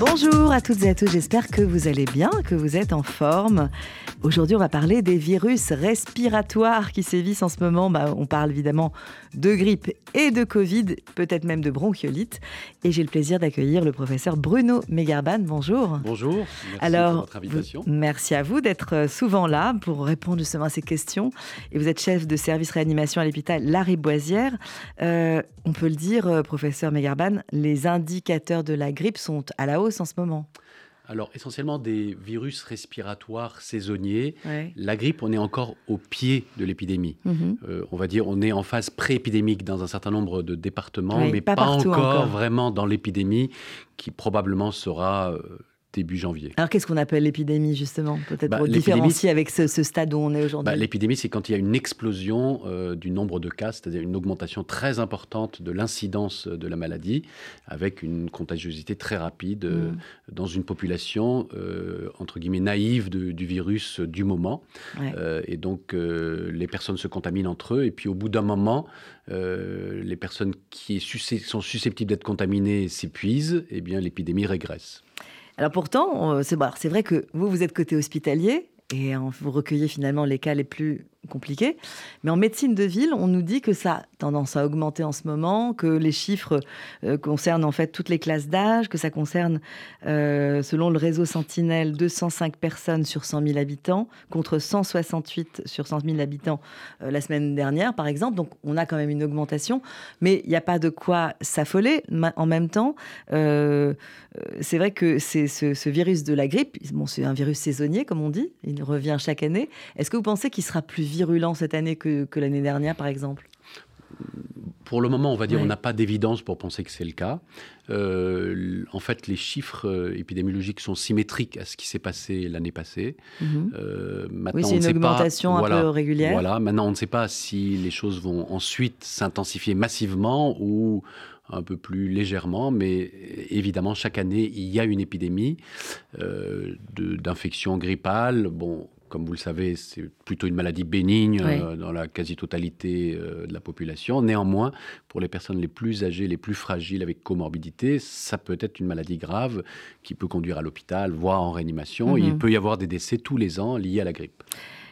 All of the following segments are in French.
Bonjour à toutes et à tous, j'espère que vous allez bien, que vous êtes en forme. Aujourd'hui, on va parler des virus respiratoires qui sévissent en ce moment. Bah, on parle évidemment de grippe et de Covid, peut-être même de bronchiolite. Et j'ai le plaisir d'accueillir le professeur Bruno Megarban. Bonjour. Bonjour. Merci Alors, pour votre invitation. merci à vous d'être euh, souvent là pour répondre justement à ces questions. Et vous êtes chef de service réanimation à l'hôpital Lariboisière. Euh, on peut le dire, euh, professeur Megarban, les indicateurs de la grippe sont à la hausse en ce moment. Alors, essentiellement des virus respiratoires saisonniers. Ouais. La grippe, on est encore au pied de l'épidémie. Mhm. Euh, on va dire, on est en phase pré-épidémique dans un certain nombre de départements, mais pas pas, partout encore, encore. vraiment dans l'épidémie qui probablement sera euh, début janvier. Alors qu'est-ce qu'on appelle l'épidémie justement Peut-être Bah, pour différencier avec ce, ce stade où on est aujourd'hui? Bah, L'épidémie, c'est quand il y a une explosion euh, du nombre de cas, c'est-à-dire une augmentation très importante de l'incidence de la maladie, avec une contagiosité très rapide euh, Mm. dans une population, euh, entre guillemets, naïve de- du virus du moment. Ouais. Et donc, les personnes se contaminent entre eux, et puis au bout d'un moment, les personnes qui sont susceptibles d'être contaminées s'épuisent, et bien l'épidémie régresse. Alors pourtant, euh, alors c'est vrai que vous, vous êtes côté hospitalier et vous recueillez finalement les cas les plus compliqués. Mais en médecine de ville, on nous dit que ça a tendance à augmenter en ce moment, que les chiffres euh, concernent en fait toutes les classes d'âge, que ça concerne, euh, selon le réseau Sentinelle, 205 personnes sur 100 000 habitants, contre 168 sur 100 000 habitants euh, la semaine dernière, par exemple. Donc on a quand même une augmentation, mais il n'y a pas de quoi s'affoler. En même temps, c'est vrai que c'est ce, ce virus de la grippe, bon, c'est un virus saisonnier, comme on dit, il revient chaque année. Est-ce que vous pensez qu'il sera plus virulent cette année que, que l'année dernière, par exemple Pour le moment, on va dire, on n'a pas d'évidence pour penser que c'est le cas. Euh, en fait, les chiffres euh, épidémiologiques sont symétriques à ce qui s'est passé l'année passée. Mhm. Euh, maintenant, Oui, c'est ne une sait pas- augmentation un voilà, peu régulière. Voilà. Maintenant, on ne sait pas si les choses vont ensuite s'intensifier massivement ou un peu plus légèrement, mais évidemment, chaque année, il y a une épidémie euh, d'infection grippale. Bon, comme vous le savez, c'est plutôt une maladie bénigne Oui. euh, dans la quasi-totalité euh, de la population. Néanmoins, pour les personnes les plus âgées, les plus fragiles avec comorbidité, ça peut être une maladie grave qui peut conduire à l'hôpital, voire en réanimation. Mhm. il peut y avoir des décès tous les ans liés à la grippe.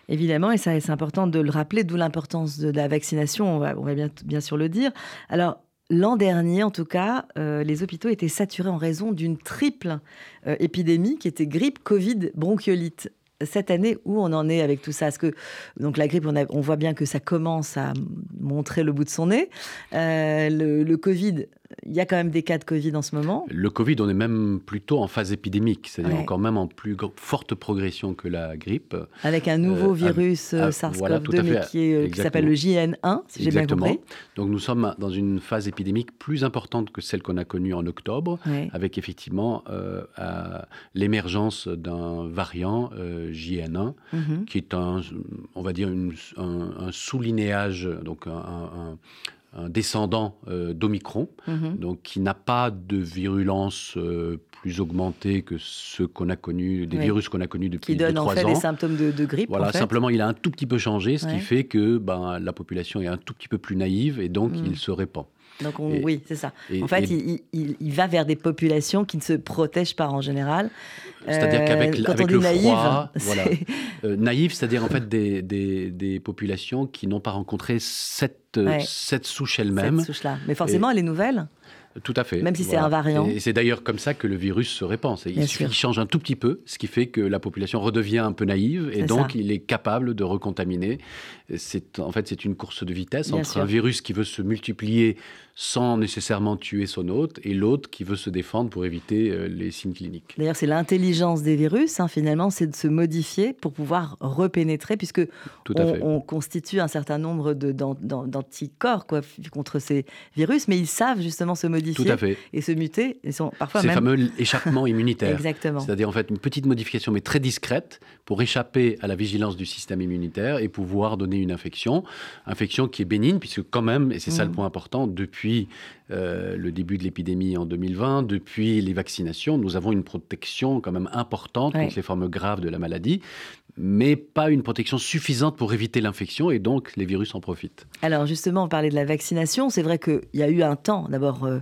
Évidemment, et ça, c'est important de le rappeler, d'où l'importance de la vaccination, on va, on va bien, bien sûr le dire. Alors, l'an dernier, en tout cas, euh, les hôpitaux étaient saturés en raison d'une triple euh, épidémie qui était grippe, Covid, bronchiolite. Cette année, où on en est avec tout ça? Est-ce que donc la grippe, on, voit bien que ça commence à montrer le bout de son nez. Euh, le Covid, il y a quand même des cas de Covid en ce moment. Le Covid, on est même plutôt en phase épidémique, c'est-à-dire Ouais. encore même en plus forte progression que la grippe. Avec un nouveau Euh, virus euh, ah, SARS-CoV-2, voilà, tout à mais fait, qui, est, euh, qui s'appelle le JN1, si j'ai bien compris. Donc nous sommes dans une phase épidémique plus importante que celle qu'on a connue en octobre, Ouais. avec effectivement l'émergence d'un variant euh, JN1, Mhm. qui est un, on va dire, une- un, un sous-linéage, donc un, un- un descendant euh, d'Omicron, Mhm. donc qui n'a pas de virulence euh, plus augmentée que ceux qu'on a connus, des Oui. virus qu'on a connus depuis qui deux, donne en trois fait ans. les symptômes de, de grippe. Voilà, en fait. simplement il a un tout petit peu changé, ce Ouais. qui fait que ben, la population est un tout petit peu plus naïve et donc Mm. il se répand. Donc on- Et- oui, c'est ça. Et- en fait, il, il- il va vers des populations qui ne se protègent pas en général. c'est-à-dire Euh, qu'avec avec le naïve, froid, voilà. Euh, naïve, c'est-à-dire en fait des, des, des populations qui n'ont pas rencontré cette, euh, Ouais. cette souche cette elle-même. souche-là. Mais forcément, elle est nouvelle. Tout à fait. Même si c'est un variant. Et c'est d'ailleurs comme ça que le virus se répand. Il suffit change un tout petit peu, ce qui fait que la population redevient un peu naïve et donc ça. il est capable de recontaminer. C'est en fait c'est une course de vitesse Bien entre sûr. un virus qui veut se multiplier sans nécessairement tuer son hôte et l'autre qui veut se défendre pour éviter euh, les signes cliniques. D'ailleurs, c'est l'intelligence des virus, hein, finalement, c'est de se modifier pour pouvoir repénétrer, puisque Tout à on, fait. on constitue un certain nombre d'anticorps contre ces virus, mais ils savent justement se modifier Tout à fait. et se muter. Ils sont parfois Ces même... fameux échappements immunitaires. Exactement. C'est-à-dire en fait une petite modification mais très discrète pour échapper à la vigilance du système immunitaire et pouvoir donner une infection, infection qui est bénigne puisque quand même, et c'est ça le point important, depuis puis euh, le début de l'épidémie en 2020, depuis les vaccinations, nous avons une protection quand même importante contre les formes graves de la maladie mais pas une protection suffisante pour éviter l'infection et donc les virus en profitent. Alors justement, on parlait de la vaccination. C'est vrai qu'il y a eu un temps, d'abord, euh,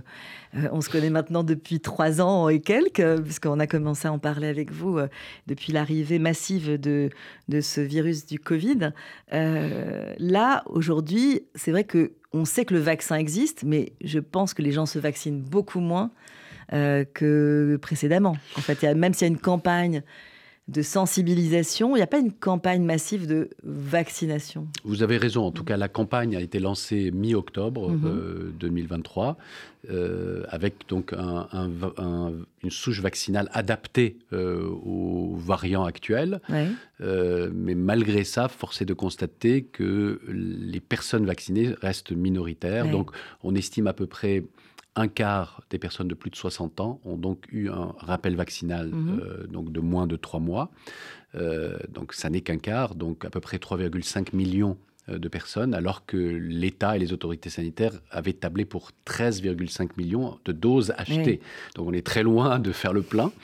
euh, on se connaît maintenant depuis trois ans et quelques, puisqu'on a commencé à en parler avec vous euh, depuis l'arrivée massive de, de ce virus du Covid. là, aujourd'hui, c'est vrai que on sait que le vaccin existe, mais je pense que les gens se vaccinent beaucoup moins que précédemment. En fait, même s'il y a une campagne de sensibilisation. Il n'y a pas une campagne massive de vaccination? Vous avez raison. En tout cas, la campagne a été lancée mi-octobre 2023 mhm. euh, euh, avec donc une souche vaccinale adaptée euh, aux variants actuels. mais malgré ça, force est de constater que les personnes vaccinées restent minoritaires. Donc, on estime à peu près un quart des personnes de plus de 60 ans ont donc eu un rappel vaccinal mhm. euh, donc de moins de trois mois. Euh, donc ça n'est qu'un quart, donc à peu près 3,5 millions de personnes, alors que l'État et les autorités sanitaires avaient tablé pour 13,5 millions de doses achetées. Donc on est très loin de faire le plein.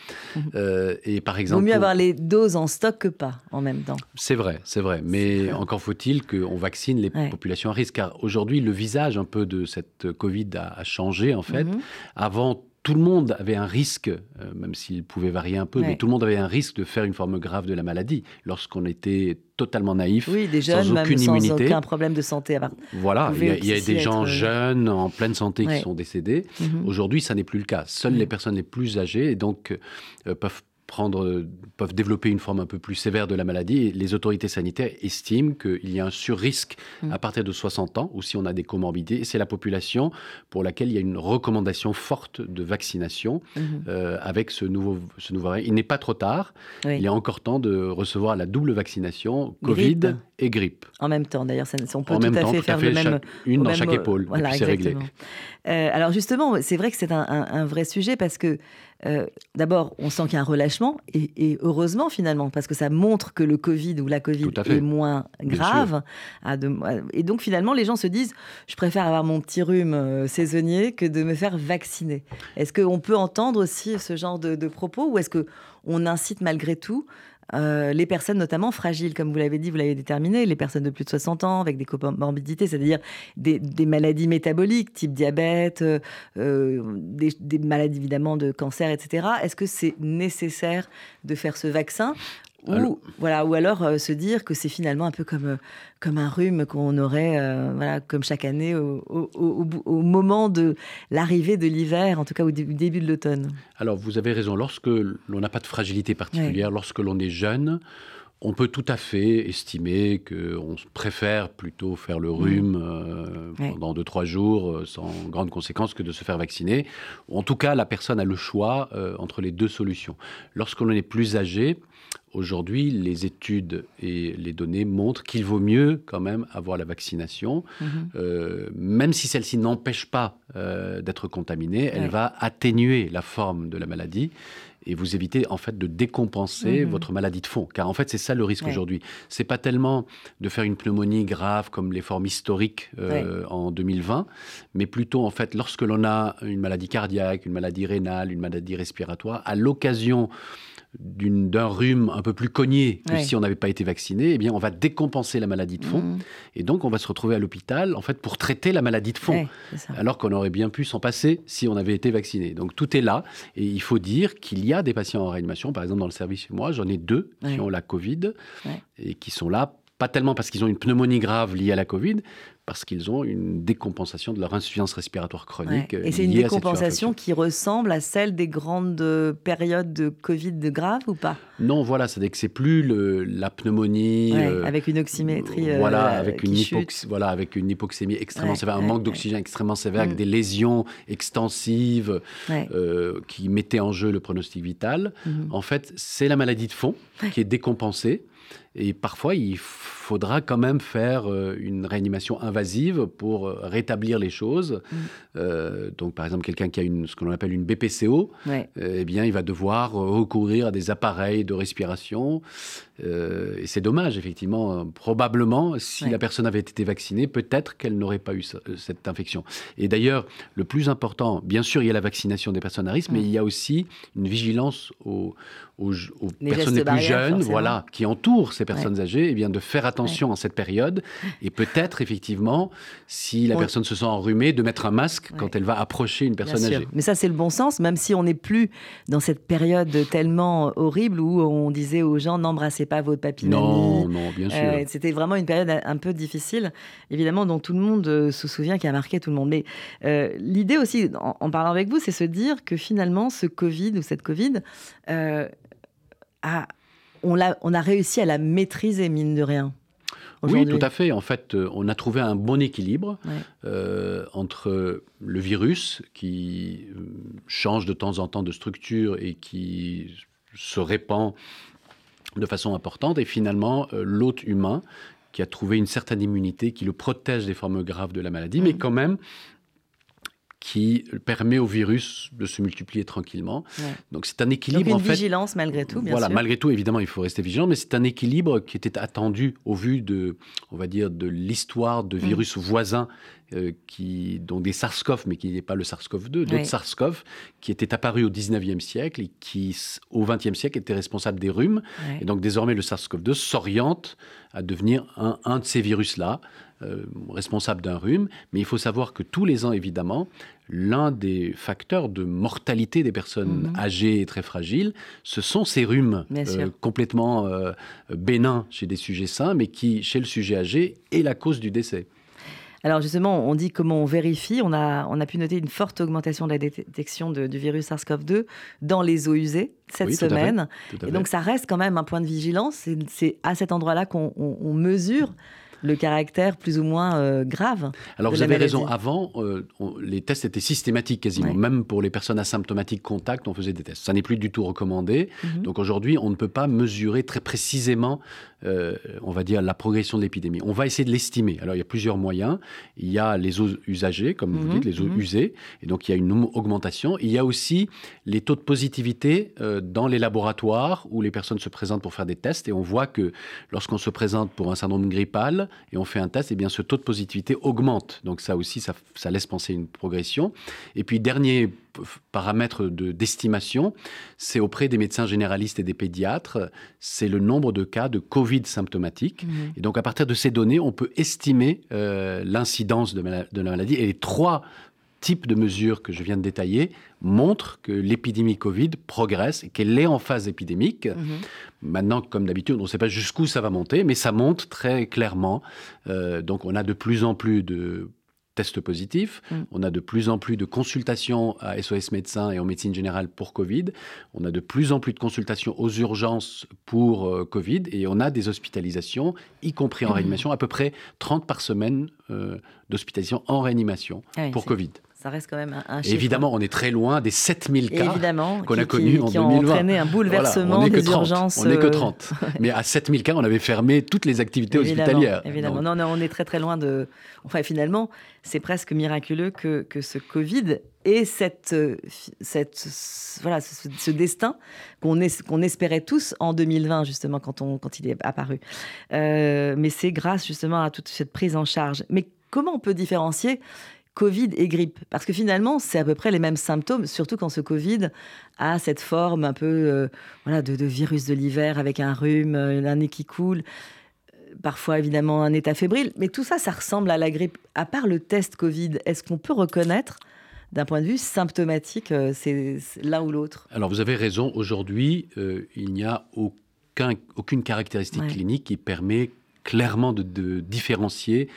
Euh, et par exemple, vaut mieux avoir les doses en stock que pas en même temps. C'est vrai, c'est vrai. Mais encore faut-il qu'on vaccine les populations à risque, car aujourd'hui le visage un peu de cette Covid a, changé en fait. Mhm. Avant tout le monde avait un risque, euh, même s'il pouvait varier un peu, mais tout le monde avait un risque de faire une forme grave de la maladie lorsqu'on était totalement naïf, oui, des jeunes, sans aucune sans immunité. aucun problème de santé. Voilà, il y a, des gens euh, jeunes, en pleine santé, qui sont décédés. Mhm. Aujourd'hui, ça n'est plus le cas. Seules les personnes les plus âgées et donc euh, peuvent prendre, peuvent développer une forme un peu plus sévère de la maladie. Et les autorités sanitaires estiment qu'il y a un surrisque mm. à partir de 60 ans, ou si on a des comorbidités. C'est la population pour laquelle il y a une recommandation forte de vaccination mm-hmm. euh, avec ce nouveau, ce nouveau. Il n'est pas trop tard. Il est encore temps de recevoir la double vaccination Covid et grippe. En même temps, d'ailleurs, on peut tout à fait faire le même. Une dans chaque épaule. Voilà, c'est réglé. Euh, alors justement, c'est vrai que c'est un, vrai sujet parce que euh, d'abord, on sent qu'il y a un relâchement, et, heureusement finalement, parce que ça montre que le Covid ou la Covid est moins grave. et donc finalement, les gens se disent, je préfère avoir mon petit rhume euh, saisonnier que de me faire vacciner. Est-ce qu'on peut entendre aussi ce genre de, de propos, ou est-ce qu'on incite malgré tout euh, les personnes notamment fragiles, comme vous l'avez dit, vous l'avez déterminé, les personnes de plus de 60 ans avec des comorbidités, c'est-à-dire des, maladies métaboliques, type diabète, euh, euh, des, maladies évidemment de cancer, etc. Est-ce que c'est nécessaire de faire ce vaccin? Ou, voilà, ou alors euh, se dire que c'est finalement un peu comme, euh, comme un rhume qu'on aurait, euh, voilà, comme chaque année, au, au, moment de l'arrivée de l'hiver, en tout cas au début de l'automne. Alors, vous avez raison. Lorsque l'on n'a pas de fragilité particulière, lorsque l'on est jeune, on peut tout à fait estimer qu'on préfère plutôt faire le rhume mmh. pendant 2-3 jours sans grande conséquence que de se faire vacciner. En tout cas, la personne a le choix entre les deux solutions. Lorsqu'on est plus âgé, Aujourd'hui, les études et les données montrent qu'il vaut mieux quand même avoir la vaccination, mhm. euh, même si celle-ci n'empêche pas euh, d'être contaminée, elle va atténuer la forme de la maladie et vous éviter en fait de décompenser mhm. votre maladie de fond. Car en fait, c'est ça le risque aujourd'hui. C'est pas tellement de faire une pneumonie grave comme les formes historiques euh, en 2020, mais plutôt en fait lorsque l'on a une maladie cardiaque, une maladie rénale, une maladie respiratoire, à l'occasion d'un rhume un peu plus cogné que si on n'avait pas été vacciné, eh bien, on va décompenser la maladie de fond. Mmh. Et donc, on va se retrouver à l'hôpital, en fait, pour traiter la maladie de fond. alors qu'on aurait bien pu s'en passer si on avait été vacciné. Donc, tout est là. Et il faut dire qu'il y a des patients en réanimation. Par exemple, dans le service chez moi, j'en ai deux qui ont la Covid et qui sont là pas tellement parce qu'ils ont une pneumonie grave liée à la Covid, parce qu'ils ont une décompensation de leur insuffisance respiratoire chronique. Et c'est une décompensation qui ressemble à celle des grandes périodes de Covid de grave ou pas? Non, voilà, c'est que c'est plus le, la pneumonie euh, avec une oxymétrie, euh, voilà, avec une voilà, avec une hypoxémie extrêmement sévère, un manque d'oxygène extrêmement sévère, avec mm. des lésions extensives euh, qui mettaient en jeu le pronostic vital. Mm-hmm. En fait, c'est la maladie de fond qui est décompensée Et parfois, il faudra quand même faire euh, une réanimation invasive pour euh, rétablir les choses. Mm. Euh, donc, par exemple, quelqu'un qui a une, ce qu'on appelle une BPCO, eh bien, il va devoir recourir à des appareils de respiration. et c'est dommage, effectivement. Probablement, si la personne avait été vaccinée, peut-être qu'elle n'aurait pas eu cette infection. Et d'ailleurs, le plus important, bien sûr, il y a la vaccination des personnes à risque, mais il y a aussi une vigilance aux, aux, personnes les plus jeunes, voilà, qui entourent ces personnes âgées, et eh bien de faire attention en cette période et peut-être effectivement, si la personne se sent enrhumée, de mettre un masque quand elle va approcher une personne âgée. Mais ça c'est le bon sens, même si on n'est plus dans cette période tellement horrible où on disait aux gens n'embrassez pas votre papy. Non, non, bien sûr. Euh, c'était vraiment une période un peu difficile, évidemment, dont tout le monde euh, se souvient, qui a marqué tout le monde. Mais euh, l'idée aussi, en, parlant avec vous, c'est se dire que finalement, ce Covid ou cette Covid on, a, on a réussi à la maîtriser, mine de rien. Oui, tout à fait. En fait, euh, on a trouvé un bon équilibre euh, entre le virus qui euh, change de temps en temps de structure et qui se répand de façon importante, et finalement l'hôte humain qui a trouvé une certaine immunité qui le protège des formes graves de la maladie, mais quand même qui permet au virus de se multiplier tranquillement. Donc c'est un équilibre. Donc une vigilance malgré tout, bien voilà, malgré tout, évidemment, il faut rester vigilant, mais c'est un équilibre qui était attendu au vu de, on va dire, de l'histoire de mm. virus voisins euh, qui, donc des SARS-CoV, mais qui n'est pas le SARS-CoV-2, d'autres SARS-CoV qui étaient apparus au 19e siècle et qui, au 20e siècle, étaient responsables des rhumes. Et donc désormais, le SARS-CoV-2 s'oriente à devenir un, un de ces virus-là, euh, responsable d'un rhume. Mais il faut savoir que tous les ans, évidemment, l'un des facteurs de mortalité des personnes mhm. âgées et très fragiles, ce sont ces rhumes euh, complètement bénins chez des sujets sains, mais qui, chez le sujet âgé, est la cause du décès. Alors justement, on dit comment on vérifie. On a, on a pu noter une forte augmentation de la détection du virus SARS-CoV-2 dans les eaux usées cette semaine. et donc ça reste quand même un point de vigilance. C'est à cet endroit-là qu'on mesure le caractère plus ou moins euh, grave. Alors vous avez raison, avant, euh, les tests étaient systématiques quasiment, même pour les personnes asymptomatiques contact, on faisait des tests. Ça n'est plus du tout recommandé. Mhm. Donc aujourd'hui, on ne peut pas mesurer très précisément, euh, on va dire, la progression de l'épidémie. On va essayer de l'estimer. Alors il y a plusieurs moyens. Il y a les eaux usagées, comme vous mhm. dites, les eaux mhm. usées, et donc il y a une augmentation. Il y a aussi les taux de positivité dans les laboratoires où les personnes se présentent pour faire des tests, et on voit que lorsqu'on se présente pour un syndrome grippal, et on fait un test, et eh bien ce taux de positivité augmente. Donc ça aussi, ça, laisse penser une progression. Et puis dernier paramètre d'estimation, c'est auprès des médecins généralistes et des pédiatres, c'est le nombre de cas de Covid symptomatiques. Mmh. Et donc à partir de ces données, on peut estimer euh, l'incidence de, de la maladie. Et les trois type de mesures que je viens de détailler montre que l'épidémie Covid progresse et qu'elle est en phase épidémique. Mhm. Maintenant, comme d'habitude, on ne sait pas jusqu'où ça va monter, mais ça monte très clairement. Euh, donc, on a de plus en plus de tests positifs. Mm. On a de plus en plus de consultations à SOS médecins et en médecine générale pour Covid. On a de plus en plus de consultations aux urgences pour euh, Covid et on a des hospitalisations, y compris en mm. réanimation, à peu près 30 par semaine euh, d'hospitalisation en réanimation ah pour Covid ça reste quand même un, chiffre. Évidemment, on est très loin des 7000 cas qu'on a connus en 2020. ont entraîné un bouleversement des urgences. On n'est que 30. Euh, Mais à 7000 cas, on avait fermé toutes les activités hospitalières. Évidemment, non, non, on est très très loin de... Enfin, finalement, c'est presque miraculeux que, que ce Covid ait cette, cette, voilà, ce, destin qu'on qu'on espérait tous en 2020, justement, quand, on, quand il est apparu. Euh, mais c'est grâce justement à toute cette prise en charge. Mais comment on peut différencier Covid et grippe. Parce que finalement, c'est à peu près les mêmes symptômes, surtout quand ce Covid a cette forme un peu euh, voilà, de, virus de l'hiver avec un rhume, euh, un nez qui coule, euh, parfois évidemment un état fébrile. Mais tout ça, ça ressemble à la grippe. À part le test Covid, est-ce qu'on peut reconnaître d'un point de vue symptomatique, c'est l'un ou l'autre? Alors vous avez raison, aujourd'hui, il n'y a aucun, aucune caractéristique clinique qui permet clairement de, de différencier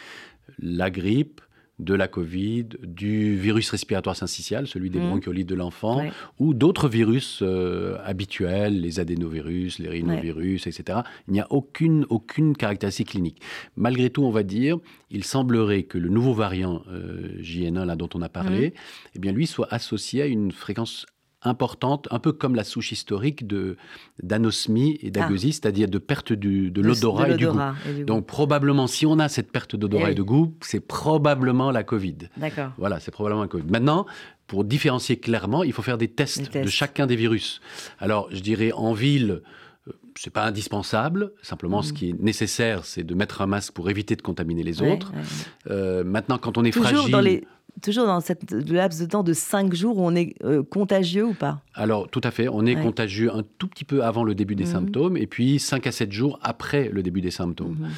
la grippe de la Covid, du virus respiratoire syncytial, celui des mmh. bronchiolites de l'enfant, ou d'autres virus euh, habituels, les adénovirus, les rhinovirus, etc. Il n'y a aucune, aucune caractéristique clinique. Malgré tout, on va dire, il semblerait que le nouveau variant euh, JN1, là, dont on a parlé, mmh. eh bien, lui soit associé à une fréquence importante, un peu comme la souche historique de d'anosmie et d'agueusie, c'est-à-dire de perte du- de l'odorat et du goût. l'odorat et du goût. Donc probablement, si on a cette perte d'odorat Eh et de goût, c'est probablement la Covid. D'accord. Voilà, c'est probablement la Covid. Maintenant, pour différencier clairement, il faut faire des tests, Des tests. de chacun des virus. Alors, je dirais en ville, c'est pas indispensable. Simplement, ce Mhm. qui est nécessaire, c'est de mettre un masque pour éviter de contaminer les Ouais, autres. ouais. Euh, maintenant, quand on est Toujours fragile, dans les toujours dans cette laps de temps de 5 jours où on est euh, contagieux ou pas? Alors tout à fait, on est Ouais. contagieux un tout petit peu avant le début des Mhm. symptômes et puis 5 à 7 jours après le début des symptômes. Mhm.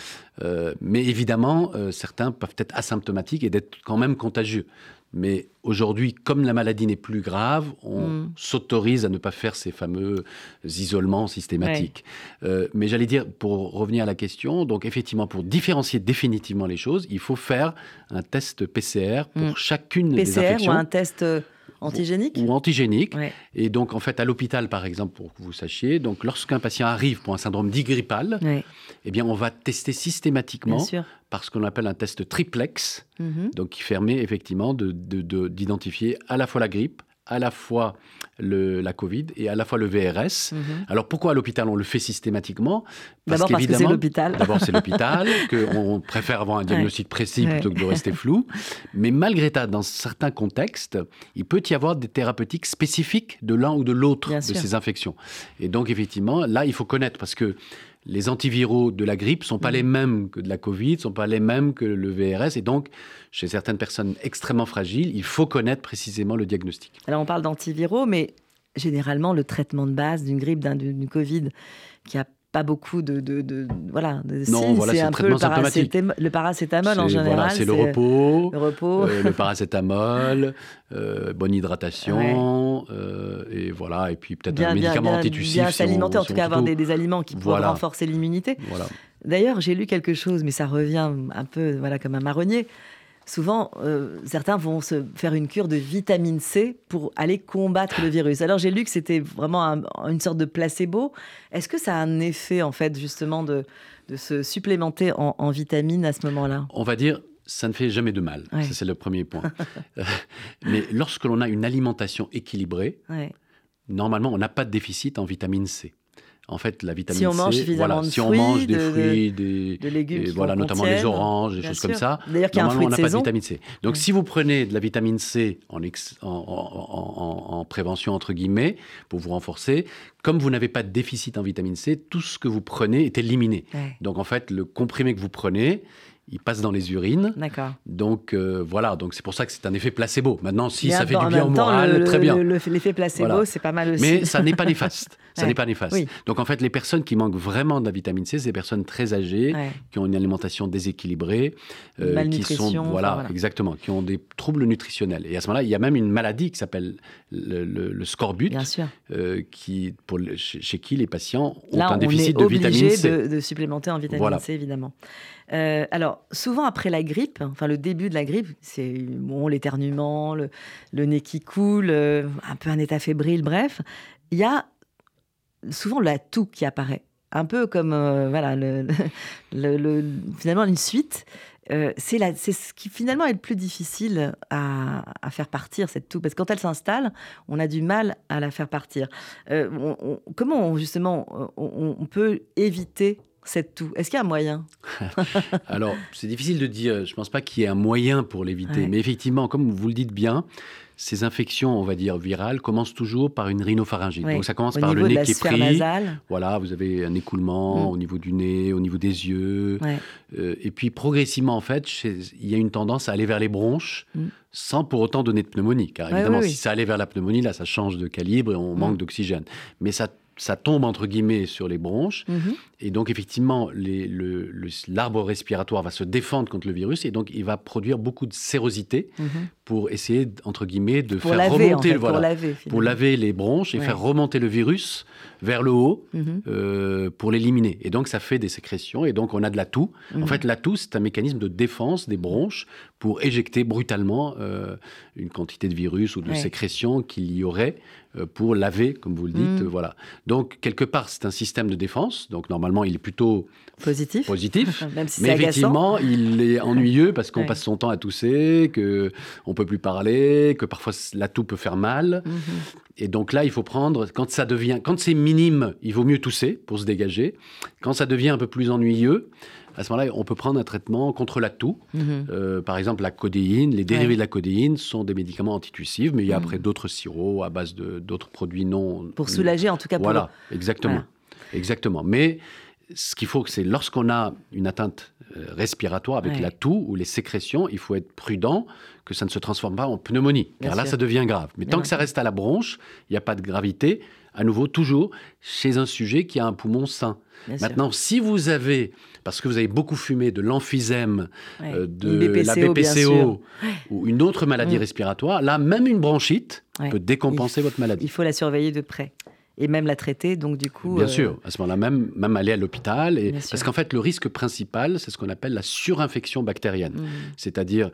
Euh, mais évidemment, euh, certains peuvent être asymptomatiques et d'être quand même contagieux. Mais aujourd'hui, comme la maladie n'est plus grave, on Mm. s'autorise à ne pas faire ces fameux isolements systématiques. Euh, mais j'allais dire, pour revenir à la question, donc effectivement, pour différencier définitivement les choses, il faut faire un test PCR pour Mm. chacune des PCR ou infections. un test euh, antigénique ou antigénique. Ouais. Et donc, en fait, à l'hôpital, par exemple, pour que vous sachiez, donc lorsqu'un patient arrive pour un syndrome dit grippal, Ouais, eh bien, on va tester systématiquement par ce qu'on appelle un test triplex, Mhm. donc qui permet effectivement de- de- de- d'identifier à la fois la grippe, à la fois le- la Covid et à la fois le VRS. Mhm. Alors pourquoi à l'hôpital on le fait systématiquement? D'abord parce que c'est l'hôpital. D'abord c'est l'hôpital, qu'on préfère avoir un diagnostic précis Ouais. plutôt que de rester flou. Mais malgré ça, dans certains contextes, il peut y avoir des thérapeutiques spécifiques de l'un ou de l'autre de sûr. ces infections. Et donc effectivement, là il faut connaître parce que les antiviraux de la grippe sont pas Mhm. les mêmes que de la Covid, sont pas les mêmes que le VRS, et donc chez certaines personnes extrêmement fragiles, il faut connaître précisément le diagnostic. Alors on parle d'antiviraux, mais généralement le traitement de base d'une grippe, d'un- d'une Covid, qui a pas beaucoup de, de, de- voilà Non, voilà, c'est un peu le, paracétam- paracétamol en général. voilà, c'est le repos, Le repos. euh, le paracétamol, euh, bonne hydratation, euh, et voilà, et puis peut-être bien, un bien, médicament bien, antitusif. bien si on- s'alimenter, en tout cas avoir des, des aliments qui pourraient Voilà. renforcer l'immunité. Voilà. D'ailleurs, j'ai lu quelque chose, mais ça revient un peu voilà, comme un marronnier. Souvent, euh, certains vont se faire une cure de vitamine C pour aller combattre le virus. Alors, j'ai lu que c'était vraiment un- une sorte de placebo. Est-ce que ça a un effet, en fait, justement, de, de se supplémenter en, en vitamines à ce moment-là? On va dire, ça ne fait jamais de mal. Ouais. Ça, c'est le premier point. Euh, Mais lorsque l'on a une alimentation équilibrée, Ouais. normalement, on n'a pas de déficit en vitamine C. En fait, la vitamine Si on C, mange voilà, de si on fruits, mange des de- de- fruits, des, De légumes qui voilà, en notamment les oranges, des choses comme ça. D'ailleurs, Normalement, on n'a pas de vitamine C. Donc, si vous prenez de la vitamine C en, ex- en- en- en- en prévention, entre guillemets, pour vous renforcer, comme vous n'avez pas de déficit en vitamine C, tout ce que vous prenez est éliminé. Donc, en fait, le comprimé que vous prenez, il passe dans les urines. D'accord. Donc, euh, voilà. Donc, c'est pour ça que c'est un effet placebo. Maintenant, si Mais ça fait du bien au moral, le- très bien. le- le- L'effet placebo, Voilà. c'est pas mal aussi. Mais ça n'est pas néfaste. Ça Ouais. n'est pas néfaste. Oui. Donc en fait, les personnes qui manquent vraiment de la vitamine C, c'est des personnes très âgées, Ouais. qui ont une alimentation déséquilibrée, euh, qui sont voilà, voilà. exactement, qui ont des troubles nutritionnels. Et à ce moment-là, il y a même une maladie qui s'appelle le, scorbut, Bien sûr. euh, qui pour chez, chez qui les patients ont Là, un déficit on de vitamine C. de, de supplémenter en vitamine Voilà. C, évidemment. Euh, souvent après la grippe, enfin le début de la grippe, c'est bon, l'éternuement, le, nez qui coule, euh, un peu un état fébrile, bref. Il y a souvent la toux qui apparaît. Un peu comme euh, voilà, le, le- le- finalement une suite. Euh, c'est ce qui finalement est le plus difficile à, faire partir, cette toux. Parce que quand elle s'installe, on a du mal à la faire partir. Comment, justement, on peut éviter cette toux Est-ce qu'il y a un moyen Alors, c'est difficile de dire. Je ne pense pas qu'il y ait un moyen pour l'éviter. Ouais. Mais effectivement, comme vous le dites bien, ces infections, on va dire virales, commencent toujours par une rhinopharyngite. Donc ça commence Au par le nez qui est pris. nasale Voilà, vous avez un écoulement Mm. au niveau du nez, au niveau des yeux. Ouais. Euh, et puis progressivement, en fait, chez- il y a une tendance à aller vers les bronches Mm. sans pour autant donner de pneumonie. Car Ouais, évidemment, oui, oui. si ça allait vers la pneumonie, là, ça change de calibre et on Mm. manque d'oxygène. Mais ça, ça tombe, entre guillemets, sur les bronches. Mhm. Et donc, effectivement, le- l'arbre respiratoire va se défendre contre le virus et donc il va produire beaucoup de sérosité Mhm. pour essayer, entre guillemets, de Pour faire laver, en remonter fait, le voilà, pour laver. pour laver les bronches et Ouais. faire remonter le virus vers le haut Mhm. euh, pour l'éliminer. Et donc, ça fait des sécrétions et donc on a de la toux. En fait, la toux, c'est un mécanisme de défense des bronches pour éjecter brutalement euh, une quantité de virus ou de Ouais. sécrétion qu'il y aurait euh, pour laver, comme vous le dites. Mm. euh, Voilà. Donc, quelque part, c'est un système de défense. Donc, normalement, il est plutôt Positif. positif. Même si Mais agaçant. effectivement, il est ennuyeux parce qu'on Ouais. passe son temps à tousser, que on peut plus parler, que parfois la toux peut faire mal. Mhm. Et donc là, il faut prendre quand ça devient, quand c'est minime, il vaut mieux tousser pour se dégager. Quand ça devient un peu plus ennuyeux, à ce moment-là, on peut prendre un traitement contre la toux. Mhm. Euh, par exemple, la codéine, les dérivés Ouais. de la codéine sont des médicaments antitussifs, mais il y a Mhm. après d'autres sirops à base d'autres produits non. Pour soulager, en tout cas, pour Voilà, exactement. Voilà. Exactement. Mais ce qu'il faut, c'est lorsqu'on a une atteinte euh, respiratoire avec Ouais. la toux ou les sécrétions, il faut être prudent que ça ne se transforme pas en pneumonie, Bien car là, sûr. ça devient grave. Mais Bien tant que ça reste à la bronche, il n'y a pas de gravité. À nouveau, toujours chez un sujet qui a un poumon sain. Bien sûr. Maintenant, si vous avez, parce que vous avez beaucoup fumé, de l'emphysème, Ouais. euh, de BPCO, la BPCO ou une autre maladie Mm. respiratoire, là, même une bronchite Ouais. peut décompenser votre maladie. Il faut la surveiller de près. Et même la traiter, donc du coup... Bien euh, sûr, à ce moment-là, même, même aller à l'hôpital. Et... Parce qu'en fait, le risque principal, c'est ce qu'on appelle la surinfection bactérienne. mhm. C'est-à-dire,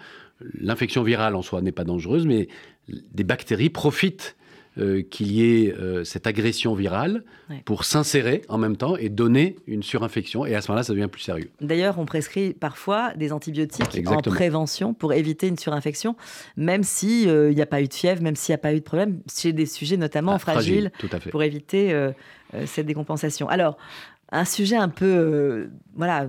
l'infection virale en soi n'est pas dangereuse, mais des bactéries profitent euh, qu'il y ait euh, cette agression virale Ouais. pour s'insérer en même temps et donner une surinfection. Et à ce moment-là, ça devient plus sérieux. D'ailleurs, on prescrit parfois des antibiotiques Exactement. en prévention pour éviter une surinfection, même s'il n'y a pas eu de fièvre, même s'il n'y a pas eu de problème, chez des sujets notamment Ah, fragiles, Tout à fait. pour éviter euh, euh, cette décompensation. Alors, un sujet un peu, euh, voilà,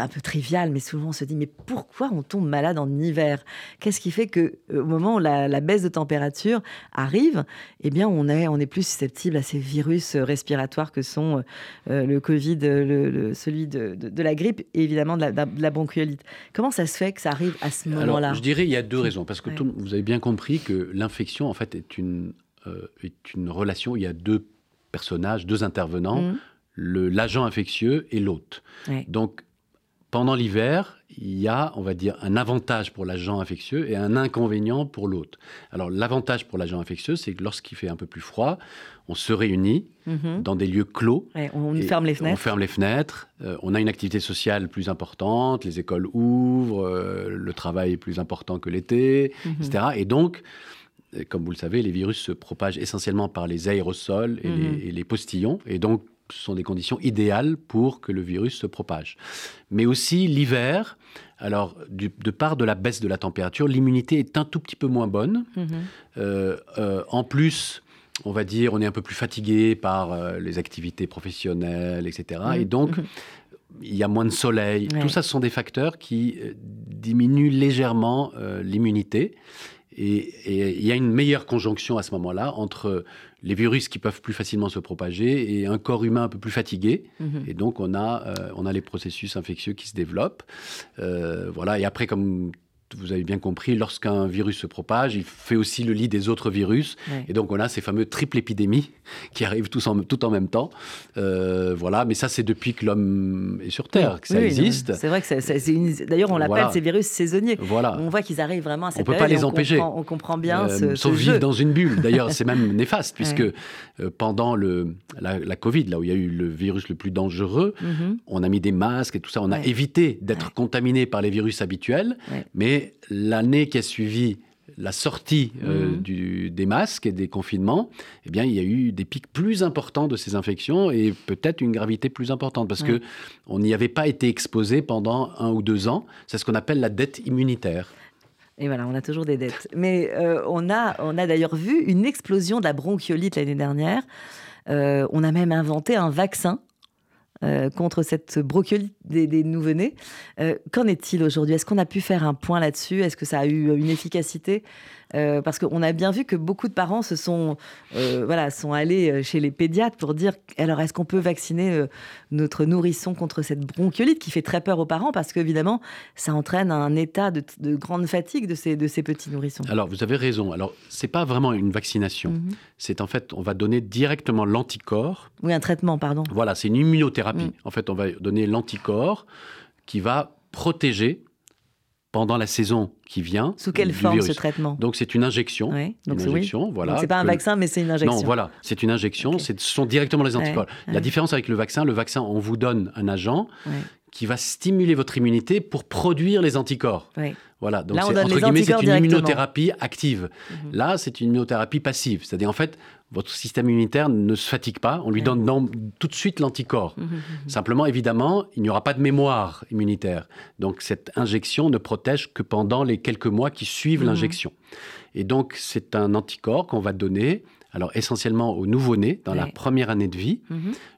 un peu trivial, mais souvent on se dit, mais pourquoi on tombe malade en hiver? Qu'est-ce qui fait que euh, au moment où la, la baisse de température arrive, eh bien, on est, on est plus susceptible à ces virus euh, respiratoires que sont euh, le Covid, le, le- celui de, de- de la grippe et évidemment de la, de la bronchiolite. Comment ça se fait que ça arrive à ce moment-là? je dirais il y a deux raisons. Parce que Ouais. tout- vous avez bien compris que l'infection, en fait, est une, euh, est une relation. Il y a deux personnages, deux intervenants, le- l'agent infectieux et l'hôte. Ouais. Donc, pendant l'hiver, il y a, on va dire, un avantage pour l'agent infectieux et un inconvénient pour l'hôte. Alors, l'avantage pour l'agent infectieux, c'est que lorsqu'il fait un peu plus froid, on se réunit Mhm. dans des lieux clos. Ouais, on Et ferme les On fenêtres. ferme les fenêtres. euh, on a une activité sociale plus importante. Les écoles ouvrent. euh, le travail est plus important que l'été, Mhm. etc. Et donc, euh, comme vous le savez, les virus se propagent essentiellement par les aérosols et, Mhm. les, et les postillons. Et donc, ce sont des conditions idéales pour que le virus se propage. Mais aussi l'hiver. Alors, du- de part de la baisse de la température, l'immunité est un tout petit peu moins bonne. Mhm. Euh, euh, en plus, on va dire, on est un peu plus fatigué par euh, les activités professionnelles, etc. Et Mhm. donc, Mhm. il y a moins de soleil. Ouais. Tout ça, ce sont des facteurs qui diminuent légèrement l'immunité. Et, et il y a une meilleure conjonction à ce moment-là entre les virus qui peuvent plus facilement se propager et un corps humain un peu plus fatigué. Mhm. Et donc, on a, euh, on a les processus infectieux qui se développent. Euh, voilà. Et après, comme vous avez bien compris, lorsqu'un virus se propage, il fait aussi le lit des autres virus. Ouais. Et donc, on a ces fameux triple épidémies qui arrivent tous en, tout en même temps. Euh, voilà. Mais ça, c'est depuis que l'homme est sur Terre que ça Oui, existe. C'est vrai que c'est une- D'ailleurs, on l'appelle Voilà. ces virus saisonniers. Voilà. On voit qu'ils arrivent vraiment à cette peut pas période et les on empêcher. comprend- on comprend bien Euh, ce, sauf ce vivre jeu. dans une bulle. D'ailleurs, c'est même néfaste, puisque Ouais. euh, pendant le, la, la Covid, là où il y a eu le virus le plus dangereux, Mhm. on a mis des masques et tout ça. On a évité d'être contaminé par les virus habituels. Ouais. Mais l'année qui a suivi la sortie euh, Mhm. du- des masques et des confinements, eh bien, il y a eu des pics plus importants de ces infections et peut-être une gravité plus importante parce Ouais. que on n'y avait pas été exposé pendant un ou deux ans. C'est ce qu'on appelle la dette immunitaire. Et voilà, on a toujours des dettes. Mais euh, on a, on a d'ailleurs vu une explosion de la bronchiolite l'année dernière. Euh, on a même inventé un vaccin euh, contre cette bronchiolite des, des nouveau-nés. Euh, Qu'en est-il aujourd'hui? Est-ce qu'on a pu faire un point là-dessus? Est-ce que ça a eu une efficacité? Euh, Parce qu'on a bien vu que beaucoup de parents se sont, euh, voilà, sont allés euh, chez les pédiatres pour dire alors est-ce qu'on peut vacciner notre nourrisson contre cette bronchiolite qui fait très peur aux parents parce qu'évidemment ça entraîne un état de, de grande fatigue de ces, de ces petits nourrissons. Alors, vous avez raison. Alors, c'est pas vraiment une vaccination. Mhm. C'est en fait, on va donner directement l'anticorps. Oui, un traitement, pardon. Voilà, c'est une immunothérapie. Mm. En fait, on va donner l'anticorps qui va protéger pendant la saison qui vient. Sous quelle forme virus. ce traitement? Donc, c'est une injection. Donc une oui. injection, voilà. C'est pas un que- vaccin, mais c'est une injection. Non, voilà, c'est une injection. Ok. c'est- Ce sont directement les anticorps. Ouais, La différence avec le vaccin, le vaccin, on vous donne un agent Ouais. qui va stimuler votre immunité pour produire les anticorps. Voilà, donc Là, on c'est donne entre les guillemets, c'est une immunothérapie active. Mhm. Là, c'est une immunothérapie passive, c'est-à-dire en fait, votre système immunitaire ne se fatigue pas, on lui donne dans- tout de suite l'anticorps. Mhm, mhm. Simplement, évidemment, il n'y aura pas de mémoire immunitaire. Donc, cette injection ne protège que pendant les quelques mois qui suivent l'injection. Et donc, c'est un anticorps qu'on va donner, alors essentiellement aux nouveau-nés dans la première année de vie,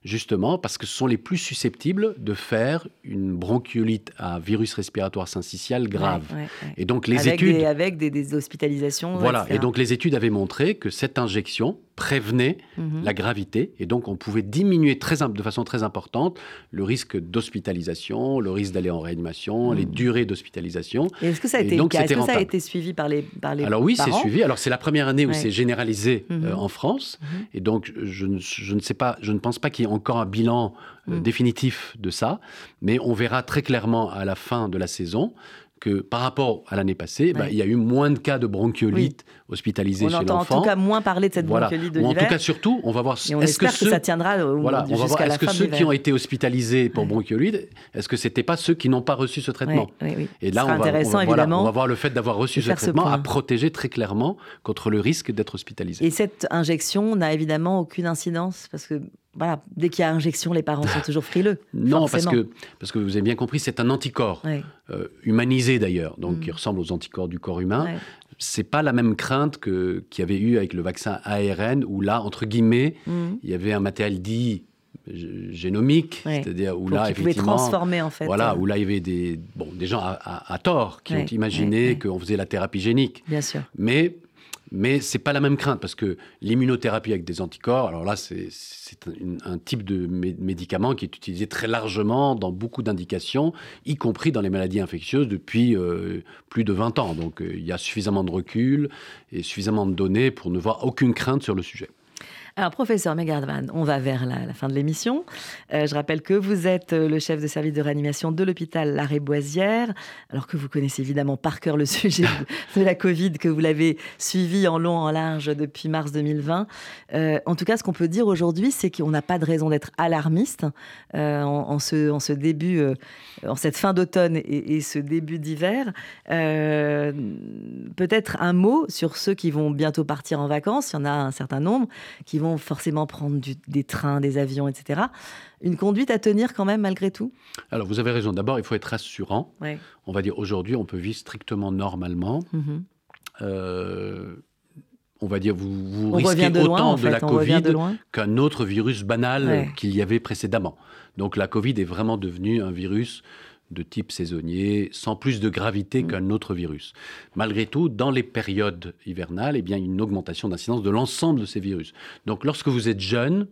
justement parce que ce sont les plus susceptibles de faire une bronchiolite à virus respiratoire syncytial grave. Ouais, ouais, ouais. Et donc, les avec études. Des, avec des, des hospitalisations. Voilà, et donc les études avaient montré que cette injection prévenait Mhm. la gravité, et donc on pouvait diminuer très, de façon très importante le risque d'hospitalisation, le risque d'aller en réanimation, Mhm. les durées d'hospitalisation. Est-ce que ça a été, donc, Est-ce que ça a été suivi par les, par les Alors oui, c'est suivi. Alors c'est la première année où Ouais. c'est généralisé euh, Mhm. en France, et donc je, ne- je ne sais pas, je ne pense pas qu'il y ait encore un bilan euh, définitif de ça, mais on verra très clairement à la fin de la saison que par rapport à l'année passée, bah, il y a eu moins de cas de bronchiolite hospitalisés On chez entend en l'enfant. tout cas moins parler de cette Voilà. bronchiolite de Ou en tout l'hiver. cas, surtout, on va voir. Et on espère que, ceux, ça tiendra au- voilà, on va voir. Est-ce que ceux qui ont l'hiver. été hospitalisés pour Ouais. bronchiolite, est-ce que c'était pas ceux qui n'ont pas reçu ce traitement Oui, oui, oui. Et Ce là, on va, on intéressant va- voilà, évidemment. on va voir le fait d'avoir reçu ce ce traitement point. à protéger très clairement contre le risque d'être hospitalisé. Et cette injection n'a évidemment aucune incidence parce que voilà, dès qu'il y a injection, les parents sont toujours frileux. Non, parce que, parce que vous avez bien compris, c'est un anticorps, euh, humanisé d'ailleurs, donc Mm. qui ressemble aux anticorps du corps humain. ouais. C'est pas la même crainte que qu'il y avait eu avec le vaccin ARN, où là, entre guillemets, Mhm. il y avait un matériel dit génomique, c'est-à-dire où Pour là, effectivement, transformer en fait. Voilà, euh, où là, il y avait des, bon, des gens à, à- à tort qui ont imaginé qu'on faisait la thérapie génique. Bien sûr. Mais, mais ce n'est pas la même crainte, parce que l'immunothérapie avec des anticorps, alors là, c'est c'est un, type de mé- médicament qui est utilisé très largement dans beaucoup d'indications, y compris dans les maladies infectieuses depuis euh, plus de 20 ans. Donc euh, il y a suffisamment de recul et suffisamment de données pour ne voir aucune crainte sur le sujet. Alors, professeur Megardvan, on va vers la, la fin de l'émission. Euh, je rappelle que vous êtes euh, le chef de service de réanimation de l'hôpital Larrey-Boisière, alors que vous connaissez évidemment par cœur le sujet de, la Covid, que vous l'avez suivi en long, en large depuis mars 2020. Euh, en tout cas, ce qu'on peut dire aujourd'hui, c'est qu'on n'a pas de raison d'être alarmiste en, ce, début, en cette fin d'automne et, et ce début d'hiver. Peut-être un mot sur ceux qui vont bientôt partir en vacances. Il y en a un certain nombre qui vont forcément prendre du- des trains, des avions, etc. Une conduite à tenir quand même malgré tout? Alors vous avez raison, d'abord il faut être rassurant. Ouais. On va dire aujourd'hui on peut vivre strictement normalement. Mhm. Euh, on va dire vous, vous On risquez loin, autant de la on Covid qu'un autre virus banal Ouais. qu'il y avait précédemment. Donc la Covid est vraiment devenue un virus de type saisonnier, sans plus de gravité Mm. qu'un autre virus. Malgré tout, dans les périodes hivernales, eh bien, il y a une augmentation d'incidence de l'ensemble de ces virus. Donc lorsque vous êtes jeune,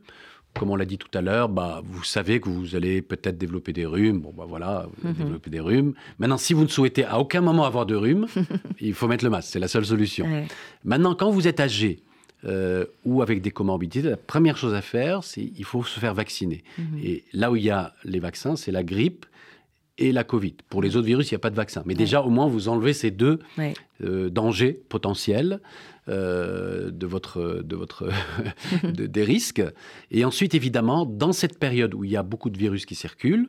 comme on l'a dit tout à l'heure, bah, vous savez que vous allez peut-être développer des rhumes. Bon, bah voilà, vous allez Mhm. développer des rhumes. Maintenant, si vous ne souhaitez à aucun moment avoir de rhume, il faut mettre le masque. C'est la seule solution. Ouais. Maintenant, quand vous êtes âgé euh, ou avec des comorbidités, la première chose à faire, c'est il faut se faire vacciner. Mhm. Et là où il y a les vaccins, c'est la grippe et la Covid. Pour les autres virus, il n'y a pas de vaccin. Mais déjà, au moins, vous enlevez ces deux Ouais. euh, dangers potentiels euh, de votre, de votre de- des risques. Et ensuite, évidemment, dans cette période où il y a beaucoup de virus qui circulent,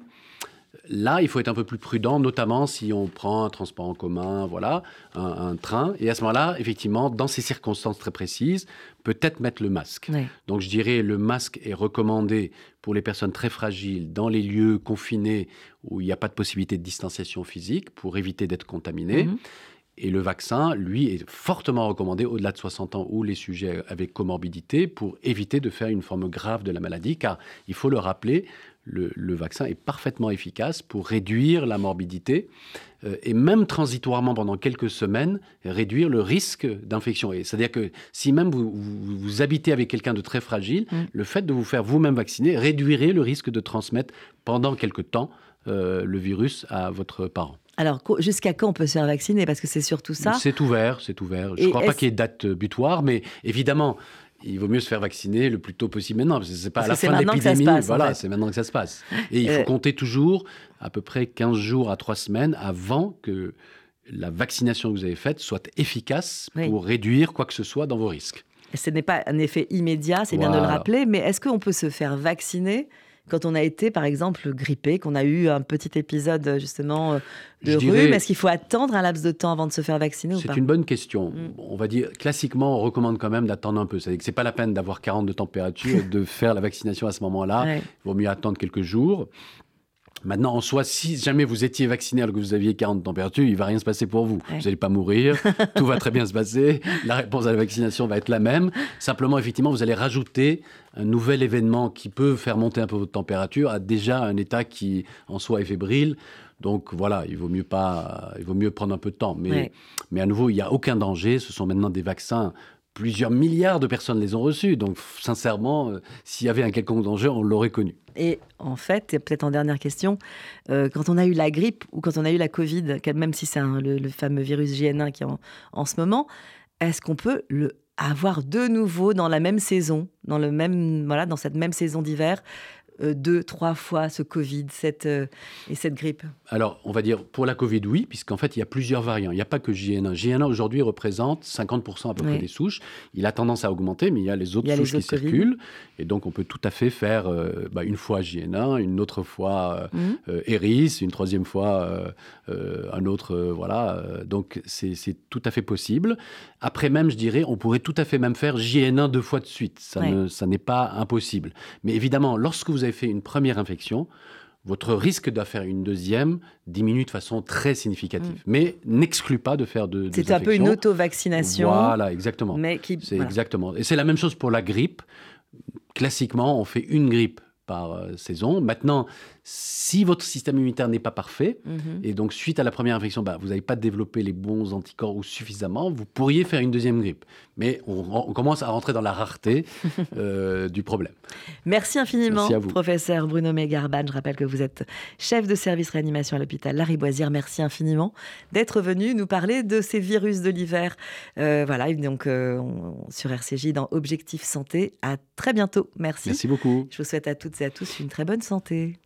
là, il faut être un peu plus prudent, notamment si on prend un transport en commun, voilà, un, un train. Et à ce moment-là, effectivement, dans ces circonstances très précises, peut-être mettre le masque. Donc je dirais le masque est recommandé pour les personnes très fragiles dans les lieux confinés où il n'y a pas de possibilité de distanciation physique pour éviter d'être contaminé. Mhm. Et le vaccin, lui, est fortement recommandé au-delà de 60 ans ou les sujets avec comorbidité pour éviter de faire une forme grave de la maladie, car il faut le rappeler, le, le vaccin est parfaitement efficace pour réduire la morbidité euh, et même transitoirement pendant quelques semaines réduire le risque d'infection. C'est-à-dire que si même vous, vous, vous habitez avec quelqu'un de très fragile, Mm. le fait de vous faire vous-même vacciner réduirait le risque de transmettre pendant quelque temps euh, le virus à votre parent. Alors, jusqu'à quand on peut se faire vacciner? Parce que c'est surtout ça. C'est ouvert, c'est ouvert. Je ne crois pas qu'il y ait date butoir, mais évidemment, il vaut mieux se faire vacciner le plus tôt possible maintenant, parce que c'est pas Parce à la fin de l'épidémie. en Voilà, fait. c'est maintenant que ça se passe. Et il Euh, faut compter toujours à peu près 15 jours à 3 semaines avant que la vaccination que vous avez faite soit efficace Oui. pour réduire quoi que ce soit dans vos risques. Ce n'est pas un effet immédiat, c'est bien de le rappeler, mais est-ce qu'on peut se faire vacciner quand on a été, par exemple, grippé, qu'on a eu un petit épisode justement de Je rhume Est-ce qu'il faut attendre un laps de temps avant de se faire vacciner ou pas C'est une bonne question. Mm. On va dire, classiquement, on recommande quand même d'attendre un peu. C'est-à-dire que c'est pas la peine d'avoir 40 de température et de faire la vaccination à ce moment-là. Ouais. Il vaut mieux attendre quelques jours. Maintenant, en soi, si jamais vous étiez vacciné alors que vous aviez 40 de température, il va rien se passer pour vous. Ouais. Vous n'allez pas mourir, tout va très bien se passer, la réponse à la vaccination va être la même. Simplement, effectivement, vous allez rajouter un nouvel événement qui peut faire monter un peu votre température à déjà un état qui, en soi, est fébrile. Donc voilà, il vaut mieux pas, il vaut mieux prendre un peu de temps. Mais, Ouais. mais à nouveau, il n'y a aucun danger. Ce sont maintenant des vaccins. Plusieurs milliards de personnes les ont reçus. Donc, sincèrement, euh, s'il y avait un quelconque danger, on l'aurait connu. Et en fait, peut-être en dernière question, euh, quand on a eu la grippe ou quand on a eu la Covid, même si c'est le, fameux virus JN1 qui est en, en ce moment, est-ce qu'on peut le avoir de nouveau dans la même saison, dans le même voilà, dans cette même saison d'hiver, deux, trois fois ce Covid, cette euh, et cette grippe Alors, on va dire pour la Covid, oui, puisqu'en fait, il y a plusieurs variants. Il n'y a pas que JN1. JN1 aujourd'hui représente 50% à peu près Oui. des souches. Il a tendance à augmenter, mais il y a les autres a les souches qui Covid. circulent. Et donc, on peut tout à fait faire euh, bah, une fois JN1, une autre fois euh, Mhm. euh, Eris, une troisième fois euh, euh, un autre. euh, voilà. euh, donc, c'est tout à fait possible. Après, même, je dirais, on pourrait tout à fait même faire JN1 deux fois de suite. Ça ne- ça n'est pas impossible. Mais évidemment, lorsque vous avez fait une première infection, votre risque de faire une deuxième diminue de façon très significative. Mais n'exclut pas de faire de, C'est un peu une auto-vaccination, Voilà, exactement. mais qui C'est voilà. exactement. Et c'est la même chose pour la grippe. Classiquement, on fait une grippe par euh, saison. Maintenant, si votre système immunitaire n'est pas parfait, Mhm. et donc suite à la première infection, bah, vous n'avez pas développé les bons anticorps ou suffisamment, vous pourriez faire une deuxième grippe. Mais on, on commence à rentrer dans la rareté euh, du problème. Merci infiniment, Merci à vous. professeur Bruno Mégarban. Je rappelle que vous êtes chef de service réanimation à l'hôpital Lariboisière. Merci infiniment d'être venu nous parler de ces virus de l'hiver. Euh, voilà, donc euh, sur RCJ dans Objectif Santé. À très bientôt. Merci. Merci beaucoup. Je vous souhaite à toutes et à tous une très bonne santé.